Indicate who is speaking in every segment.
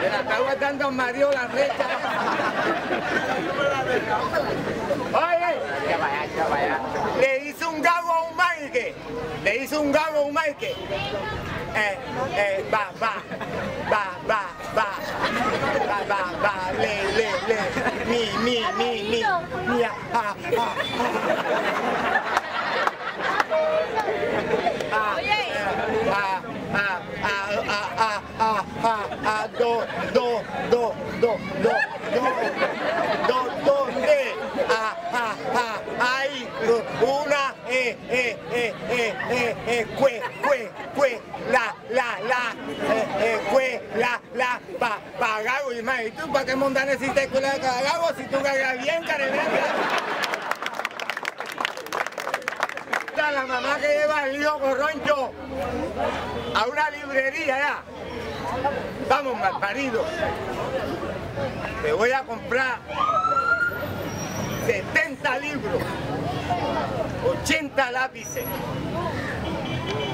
Speaker 1: Me la está guardando Mario la recha. Oye, le hizo un gago a un Mike. Le hizo un gago a un Mike. Eh, eh, va, va, va, va, va, va, va, va, le, le, le, mi, mi, mi, mi, mi, ah, ah, ah. Ah, ah, ah, ah, ah, ah, ah, ah, do, do, do, do, do, do, do, ¿dónde? Ah, ah, ah, hay una, eh, eh, eh, eh, eh, eh, cue, cue, cue, la, la, la, eh, eh, cue, la, la, pa, pa, gago, y más, ¿y tú para qué montar necesitas escuela de gago si tú gagas bien, careverga? la mamá que lleva el hijo corroncho a una librería ya. Vamos, mal parido. Te voy a comprar 70 libros, 80 lápices,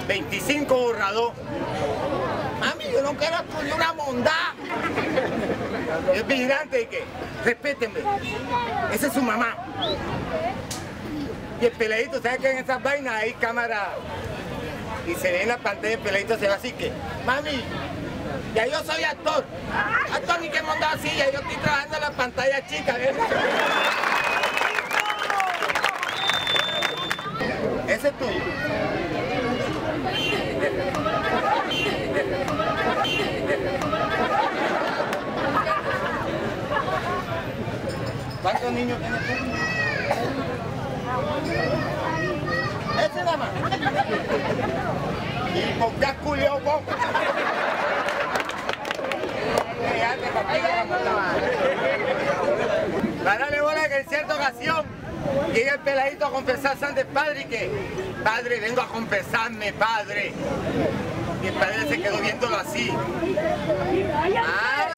Speaker 1: 25 borrador. Mami, yo no quiero estudiar una mondá. Y el vigilante, ¿y? Respétenme. Esa es su mamá. Y el peladito, ¿sabes que en esas vainas hay cámara? Y se ve en la pantalla el peladito se va así que, mami, ya yo soy actor. Actor ni que mondado así, ya yo estoy trabajando en la pantalla chica, ¿verdad? Ese es tuyo. ¿Cuántos niños tienes tú? Ese nada más. ¿Y por qué has culiado vos? Dale bola que en cierta ocasión llega el peladito a confesar ante padre y que, padre, vengo a confesarme, padre. Y el padre se quedó viéndolo así. Ah,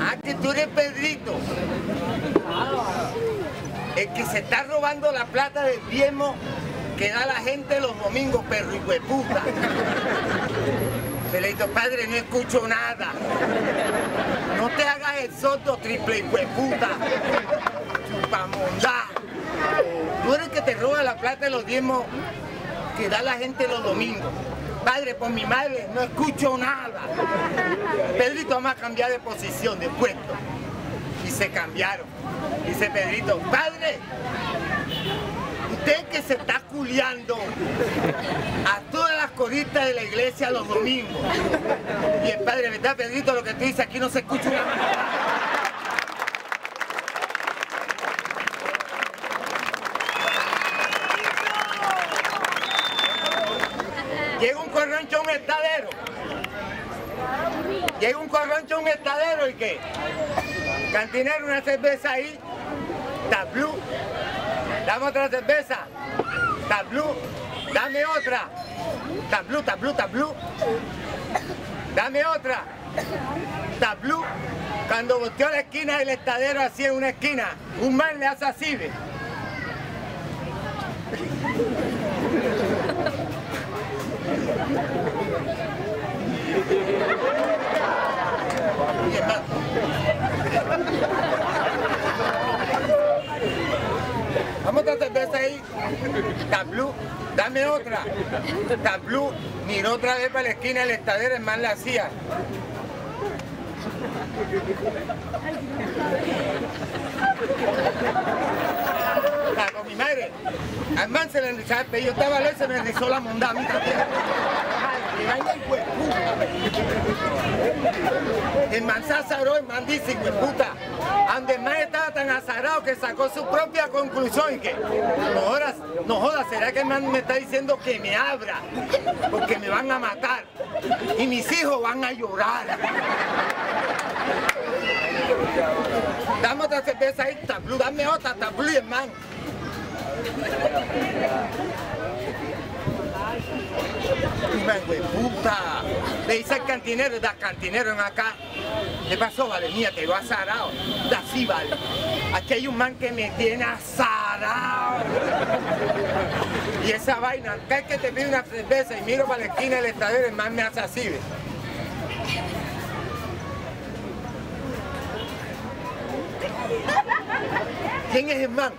Speaker 1: Ah, que tú eres Pedrito. El que se está robando la plata del diezmo que da la gente los domingos, perro y hueputa. Pedrito, padre, no escucho nada. No te hagas el sordo triple y hueputa. Chupamondá. Tú eres el que te roba la plata de los diezmos que da la gente los domingos. Padre, por mi madre, no escucho nada. Pedrito, vamos a cambiar de posición, de puesto. Y se cambiaron. Dice Pedrito, padre, usted que se está culiando a todas las coritas de la iglesia los domingos. Y el padre, ¿verdad, Pedrito? Lo que tú dices aquí no se escucha nada. Llega un estadero. Llega un corroncho a un estadero y qué? Cantinero, una cerveza ahí. Tablu. Dame otra cerveza. Tablu. Dame otra. Tablu, tablu, tablu. Dame otra. Tablu. Cuando volteó la esquina del estadero así en una esquina, un man le hace así. Vamos otra cerveza ahí. Tablu, dame otra. Tablu, miró otra vez para la esquina del estadero, el man la hacía. Con mi madre. Man se le enrizaba el pelo. Yo estaba lejos se me enrizó la mondá a mí también. El man se azaró, el man dice, hijo puta. Ande el man estaba tan azarado que sacó su propia conclusión y que no jodas, no jodas, será que el man me está diciendo que me abra porque me van a matar y mis hijos van a llorar. Dame otra cerveza ahí, tablu, dame otra, tablu, hermano. Hijo de puta. Le dice al cantinero, da cantinero en acá. ¿Qué pasó, vale? Mía, te va azarado. Da sí, vale. Aquí hay un man que me tiene azarado. Y esa vaina, es que te pide una cerveza y miro para la esquina del estadero, el man me hace así. ¿Quién es el man?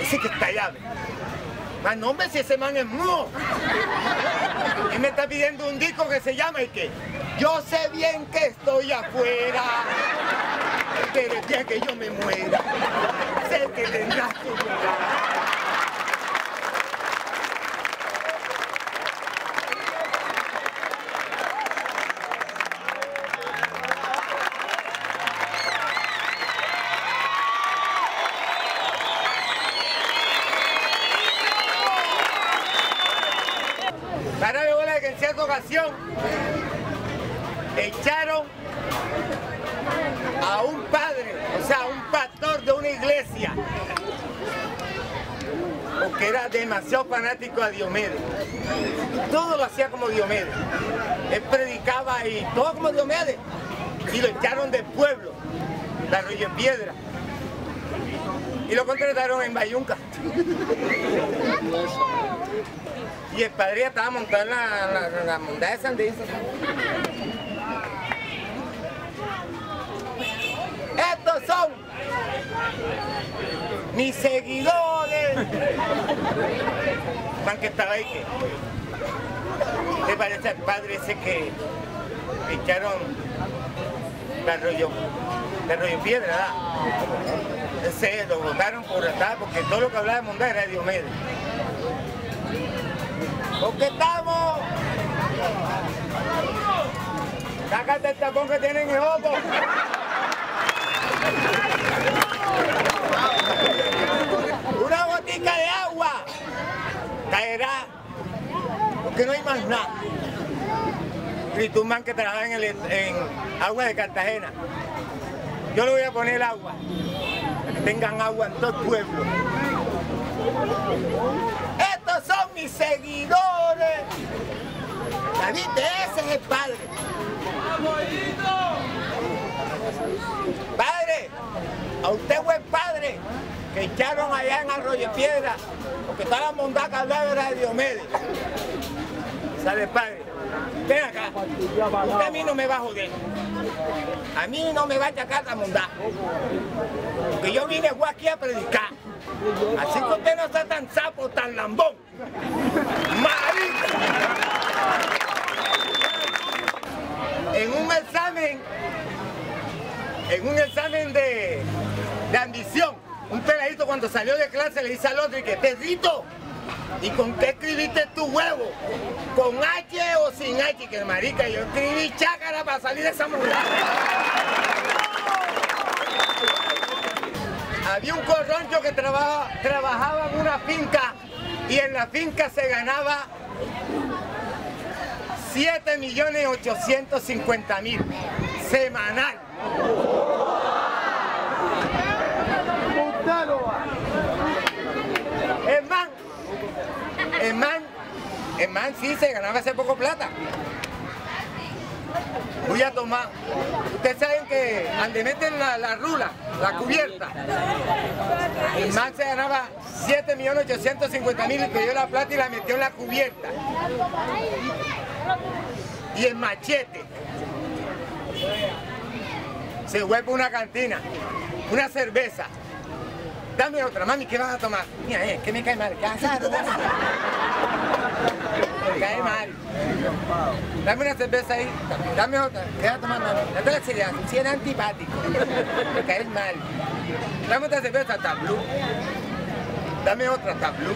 Speaker 1: Ese que está allá. ¿ves? Man, no, hombre, si ese man es mudo. Y me está pidiendo un disco que se llama y que yo sé bien que estoy afuera, pero el que yo me muera, sé que tendrás que llorar. Era demasiado fanático a Diomedes. Todo lo hacía como Diomedes. Él predicaba y todo como Diomedes. Y lo echaron del pueblo, de Arroyo Piedra. Y lo contrataron en Bayunca. Y el padre estaba montado en la, la, montaña de San Luis. Estos son mis seguidores. Man que estaba ahí que. ¿Te parece al padre ese que echaron de arroyo, de arroyo piedra, ¿verdad? Ese lo votaron por atrás porque todo lo que hablaba de montaña era de Diomedes. Porque estamos. Sácate el tapón que tienen en el ojo. Una botica de agua caerá porque no hay más nada. Man, que trabaja en, el, agua de Cartagena. Yo le voy a poner agua. Para que tengan agua en todo el pueblo. Estos son mis seguidores. David, ese es el padre. Padre, a usted buen padre, que echaron allá en Arroyo Piedra, porque está la mondaca era de Diomedes. Sale padre. Ven acá. Usted a mí no me va a joder. A mí no me va a achacar la mondá. Porque yo vine aquí a predicar. Así que usted no está tan sapo, tan lambón. Marica. En un examen, en un examen de, un peladito cuando salió de clase le dice al otro y que Pedrito, ¿y con qué escribiste tu huevo? ¿Con H o sin H? Que marica, yo escribí chácara para salir de esa muralla. Había un corroncho que trabaja- trabajaba en una finca y en la finca se ganaba 7 millones 850 mil semanal. El man sí se ganaba hace poco plata. Voy a tomar. Ustedes saben que donde meten la, la rula, la cubierta, el man se ganaba 7.850.000 y pidió la plata y la metió en la cubierta. Y el machete se vuelve una cantina, una cerveza. Dame otra, mami, ¿qué vas a tomar? Mira, eh, que me cae mal. ¿Qué vas a tomar? Me cae mal. Dame una cerveza ahí, dame otra. ¿Qué vas a tomar, mami? Dame la cereal, si era antipático. Me caes mal. Dame otra cerveza, tablú. Dame otra, tablú.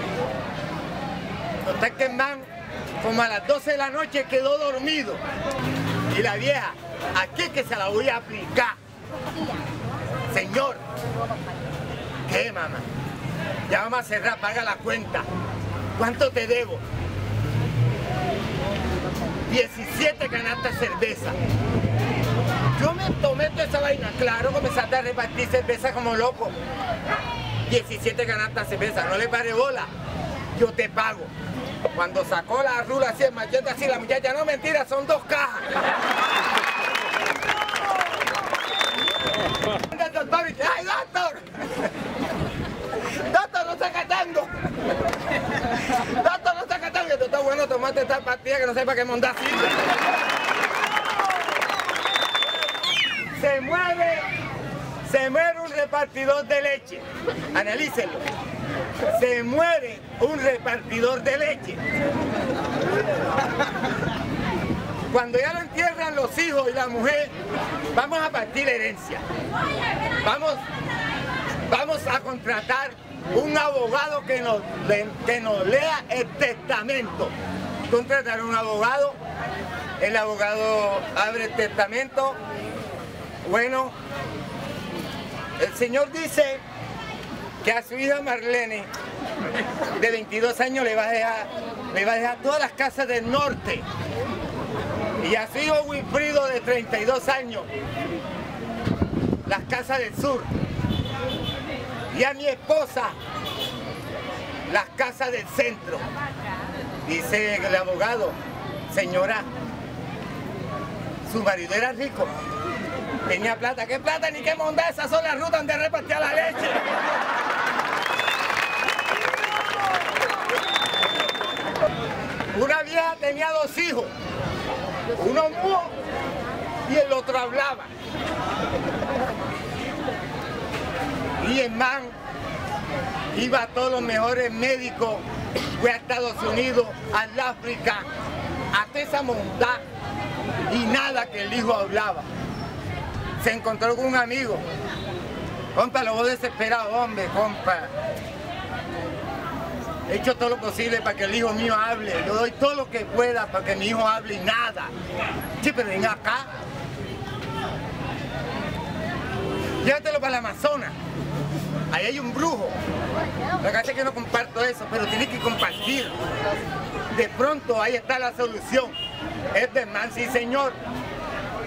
Speaker 1: Total que man, como a las 12 de la noche, quedó dormido. Y la vieja, aquí que se la voy a aplicar. Señor, ¿qué, mamá? Ya vamos a cerrar, paga la cuenta. ¿Cuánto te debo? 17 canastas cerveza. Yo me tomé toda esa vaina, claro, comenzaste a repartir cerveza como loco. 17 canastas cerveza, no le pare bola, yo te pago. Cuando sacó la rula así, el machete así, la muchacha, no mentira, son dos cajas. ¡ay, doctor! ¡Doctor, no está catando! ¡Doctor, no está catando! Esto está bueno tomarte esta pastilla que no sepa qué sirve. Se mueve, se muere un repartidor de leche. Analícenlo. Se muere un repartidor de leche. Cuando ya lo entierran los hijos y la mujer, vamos a partir herencia. Vamos, vamos a contratar un abogado que nos, que nos lea el testamento. Contratar un abogado, el abogado abre el testamento. Bueno, el señor dice que a su hija Marlene, de 22 años, le va a dejar, le va a dejar todas las casas del norte. Y a su hijo Wilfrido, de 32 años, las casas del sur. Y a mi esposa, las casas del centro. Dice el abogado, señora, su marido era rico. Tenía plata, ¿qué plata ni qué monda? Esas son las rutas donde repartía la leche. Una vieja tenía dos hijos, uno mudo y el otro hablaba. Y el man iba a todos los mejores médicos, fue a Estados Unidos, al África, hasta esa monda y nada que el hijo hablaba. Se encontró con un amigo. Compa, lo vos desesperado, hombre, compa. He hecho todo lo posible para que el hijo mío hable. Yo doy todo lo que pueda para que mi hijo hable y nada. Sí, pero ven acá. Llévatelo para la Amazonas. Ahí hay un brujo. La verdad es que no comparto eso, pero tienes que compartir. De pronto ahí está la solución. Es de man, sí señor.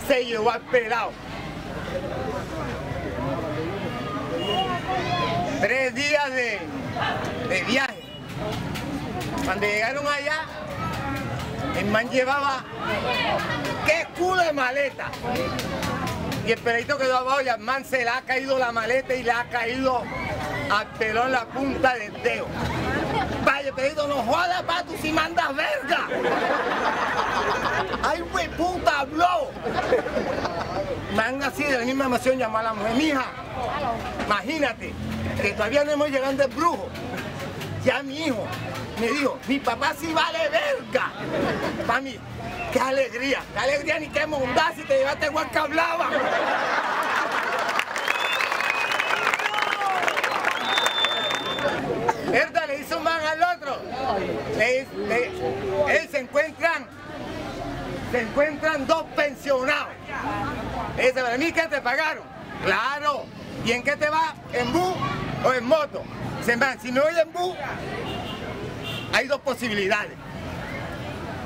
Speaker 1: Se llevó al pelado. Tres días de, de viaje. Cuando llegaron allá, el man llevaba qué culo de maleta. Y el peladito quedó abajo y al man se le ha caído la maleta y le ha caído al pelón la punta del dedo. Vaya, peladito, no jodas, pa, tú si mandas verga. Ay, güey, puta, habló. Man así de la misma emoción llamó a la mujer, mija, imagínate, que todavía no hemos llegado del brujo. Ya mi hijo me dijo, mi papá sí vale verga. Mami, qué alegría, qué alegría ni qué mondad si te llevaste igual que hablaba. ¿Verdad? Le hizo un man al otro. Él se encuentran, se encuentran dos pensionados. Le dice, para mí, ¿qué te pagaron? Claro. ¿Y en qué te va? ¿En bus o en moto? Se van, si me voy en bus, hay dos posibilidades.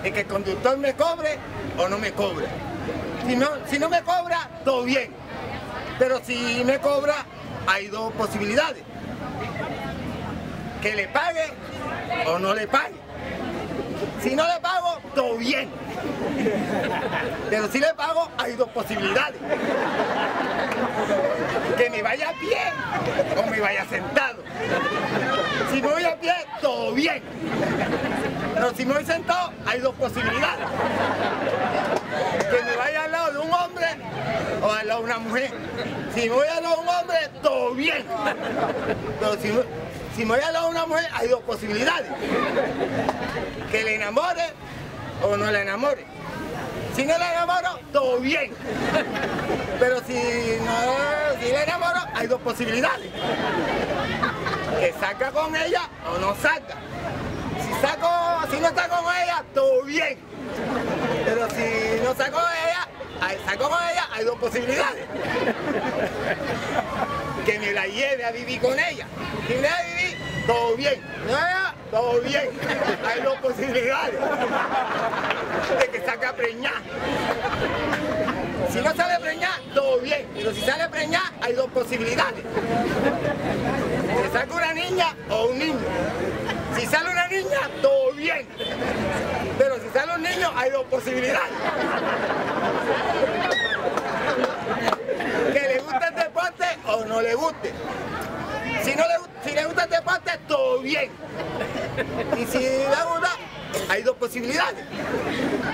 Speaker 1: De que el conductor me cobre o no me cobre. Si no, si no me cobra, todo bien. Pero si me cobra, hay dos posibilidades. Que le pague o no le pague. Si no le pago, todo bien. Pero si le pago, hay dos posibilidades. Que me vaya a pie o me vaya sentado. Si me voy a pie, todo bien. Pero si me voy sentado, hay dos posibilidades. Que me vaya al lado de un hombre o al lado de una mujer. Si me voy al lado de un hombre, todo bien. Pero si, si me voy al lado de una mujer, hay dos posibilidades. Que le enamore o no le enamore. Si no le enamoro, todo bien. Pero si no si le enamoro, hay dos posibilidades. Que saca con ella o no saca. Si saco, si no está con ella, todo bien. Pero si no saco con ella, hay, saco con ella, hay dos posibilidades. Que me la lleve a vivir con ella. Si me la a vivir, todo bien. No, todo bien. Hay dos posibilidades de que saca preñar. Si no sale preñar, todo bien. Pero si sale preñar, hay dos posibilidades. Que saca una niña o un niño. Si sale una niña, todo bien. Pero si sale un niño, hay dos posibilidades. Que le guste el deporte o no le guste. Si, no le, si le gusta el deporte, todo bien. Y si le gusta, hay dos posibilidades.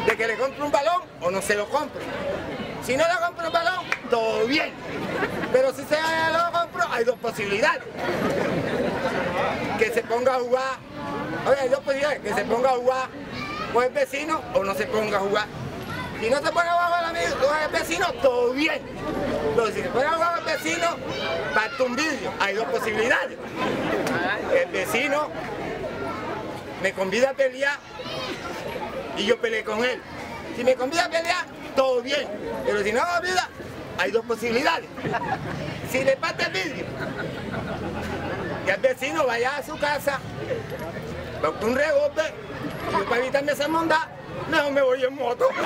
Speaker 1: De que le compre un balón o no se lo compre. Si no le compro un balón, todo bien. Pero si se lo compro, hay dos posibilidades. Que se ponga a jugar. Oye, hay dos posibilidades. Que se ponga a jugar con el vecino o no se ponga a jugar. Si no se pone a jugar con el, amigo, con el vecino, todo bien. Pero si se pone a jugar con el vecino, parte un vidrio. Hay dos posibilidades. El vecino me convida a pelear y yo peleé con él. Si me convida a pelear, todo bien. Pero si no me convida, hay dos posibilidades. Si le parte el vidrio, que el vecino vaya a su casa, busque un rebote, yo para evitarme esa mondad, no me voy en moto. ¿Qué